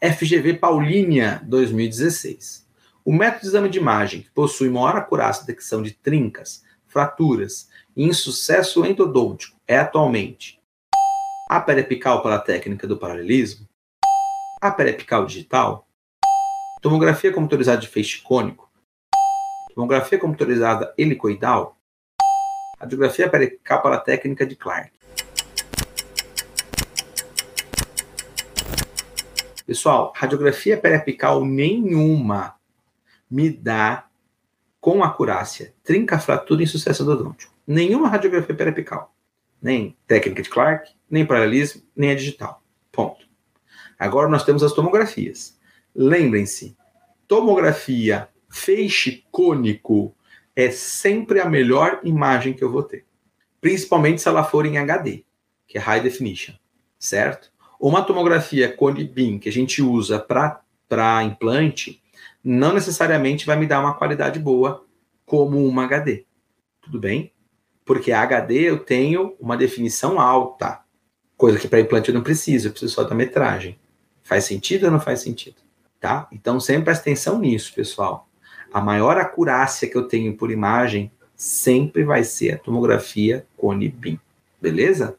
FGV Paulínia 2016. O método de exame de imagem, que possui maior acurácia de detecção de trincas, fraturas e insucesso endodôntico, é atualmente a periapical para a técnica do paralelismo, a periapical digital, tomografia computadorizada de feixe cônico, tomografia computadorizada helicoidal, radiografia periapical para a técnica de Clark. Pessoal, radiografia periapical nenhuma me dá com acurácia trinca, fratura e insucesso endodôntico. Nenhuma radiografia periapical. Nem técnica de Clark, nem paralelismo, nem a digital. Ponto. Agora nós temos as tomografias. Lembrem-se, tomografia feixe cônico é sempre a melhor imagem que eu vou ter. Principalmente se ela for em HD, que é High Definition, certo? Uma tomografia beam que a gente usa para implante não necessariamente vai me dar uma qualidade boa como uma HD. Tudo bem? Porque a HD eu tenho uma definição alta, coisa que para implante eu não preciso, eu preciso só da metragem. Faz sentido ou não faz sentido? Tá? Então sempre presta atenção nisso, pessoal. A maior acurácia que eu tenho por imagem sempre vai ser a tomografia cone beam. Beleza?